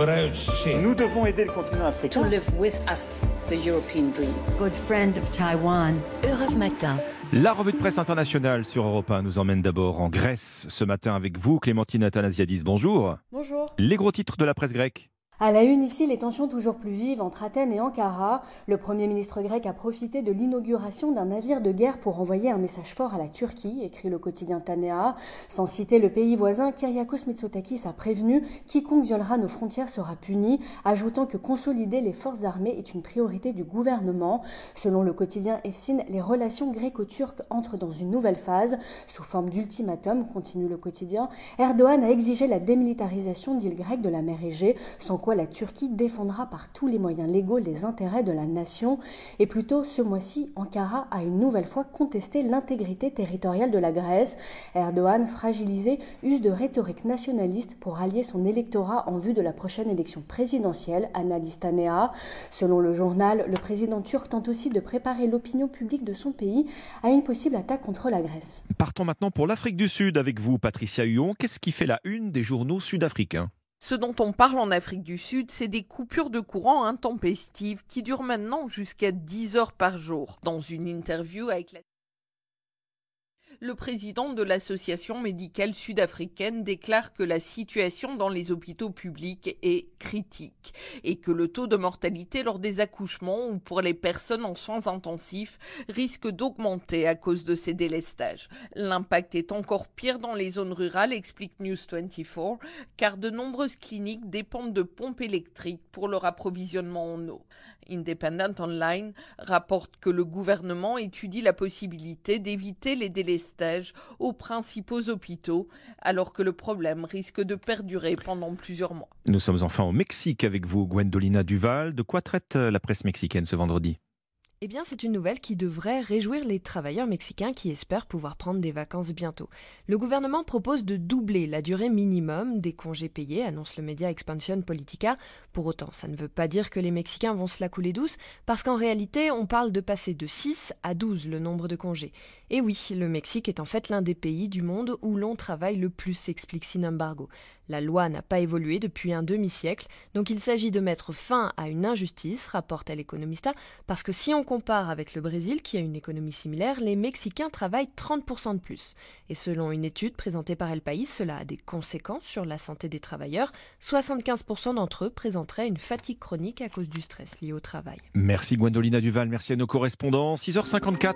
Nous devons aider le continent africain. To live with us, the European dream. Good friend of Taiwan. Europe Matin. La revue de presse internationale sur Europe 1 nous emmène d'abord en Grèce ce matin avec vous, Clémentine Athanasiadis. Bonjour. Bonjour. Les gros titres de la presse grecque. À la une ici, les tensions toujours plus vives entre Athènes et Ankara. Le Premier ministre grec a profité de l'inauguration d'un navire de guerre pour envoyer un message fort à la Turquie, écrit le quotidien Tanea. Sans citer le pays voisin, Kyriakos Mitsotakis a prévenu quiconque violera nos frontières sera puni, ajoutant que consolider les forces armées est une priorité du gouvernement. Selon le quotidien Efsin, les relations gréco-turques entrent dans une nouvelle phase. Sous forme d'ultimatum, continue le quotidien, Erdogan a exigé la démilitarisation d'îles grecques de la mer Égée, sans quoi la Turquie défendra par tous les moyens légaux les intérêts de la nation. Et plus tôt ce mois-ci, Ankara a une nouvelle fois contesté l'intégrité territoriale de la Grèce. Erdogan, fragilisé, use de rhétorique nationaliste pour allier son électorat en vue de la prochaine élection présidentielle, analyse Tanea. Selon le journal, le président turc tente aussi de préparer l'opinion publique de son pays à une possible attaque contre la Grèce. Partons maintenant pour l'Afrique du Sud avec vous, Patricia Huon. Qu'est-ce qui fait la une des journaux sud-africains? Ce dont on parle en Afrique du Sud, c'est des coupures de courant intempestives qui durent maintenant jusqu'à 10 heures par jour. Dans une interview avec la le président de l'association médicale sud-africaine déclare que la situation dans les hôpitaux publics est critique et que le taux de mortalité lors des accouchements ou pour les personnes en soins intensifs risque d'augmenter à cause de ces délestages. L'impact est encore pire dans les zones rurales, explique News 24, car de nombreuses cliniques dépendent de pompes électriques pour leur approvisionnement en eau. Independent Online rapporte que le gouvernement étudie la possibilité d'éviter les délestages aux principaux hôpitaux, alors que le problème risque de perdurer pendant plusieurs mois. Nous sommes enfin au Mexique avec vous, Gwendolina Duval. De quoi traite la presse mexicaine ce vendredi? Eh bien, c'est une nouvelle qui devrait réjouir les travailleurs mexicains qui espèrent pouvoir prendre des vacances bientôt. Le gouvernement propose de doubler la durée minimum des congés payés, annonce le média Expansion Politica. Pour autant, ça ne veut pas dire que les Mexicains vont se la couler douce, parce qu'en réalité, on parle de passer de 6 à 12 le nombre de congés. Et oui, le Mexique est en fait l'un des pays du monde où l'on travaille le plus, explique Sinambargo. La loi n'a pas évolué depuis un demi-siècle, donc il s'agit de mettre fin à une injustice, rapporte l'Economista, parce que si on compare avec le Brésil, qui a une économie similaire, les Mexicains travaillent 30% de plus. Et selon une étude présentée par El País, cela a des conséquences sur la santé des travailleurs. 75% d'entre eux présenteraient une fatigue chronique à cause du stress lié au travail. Merci Gwendolina Duval, merci à nos correspondants. 6h54.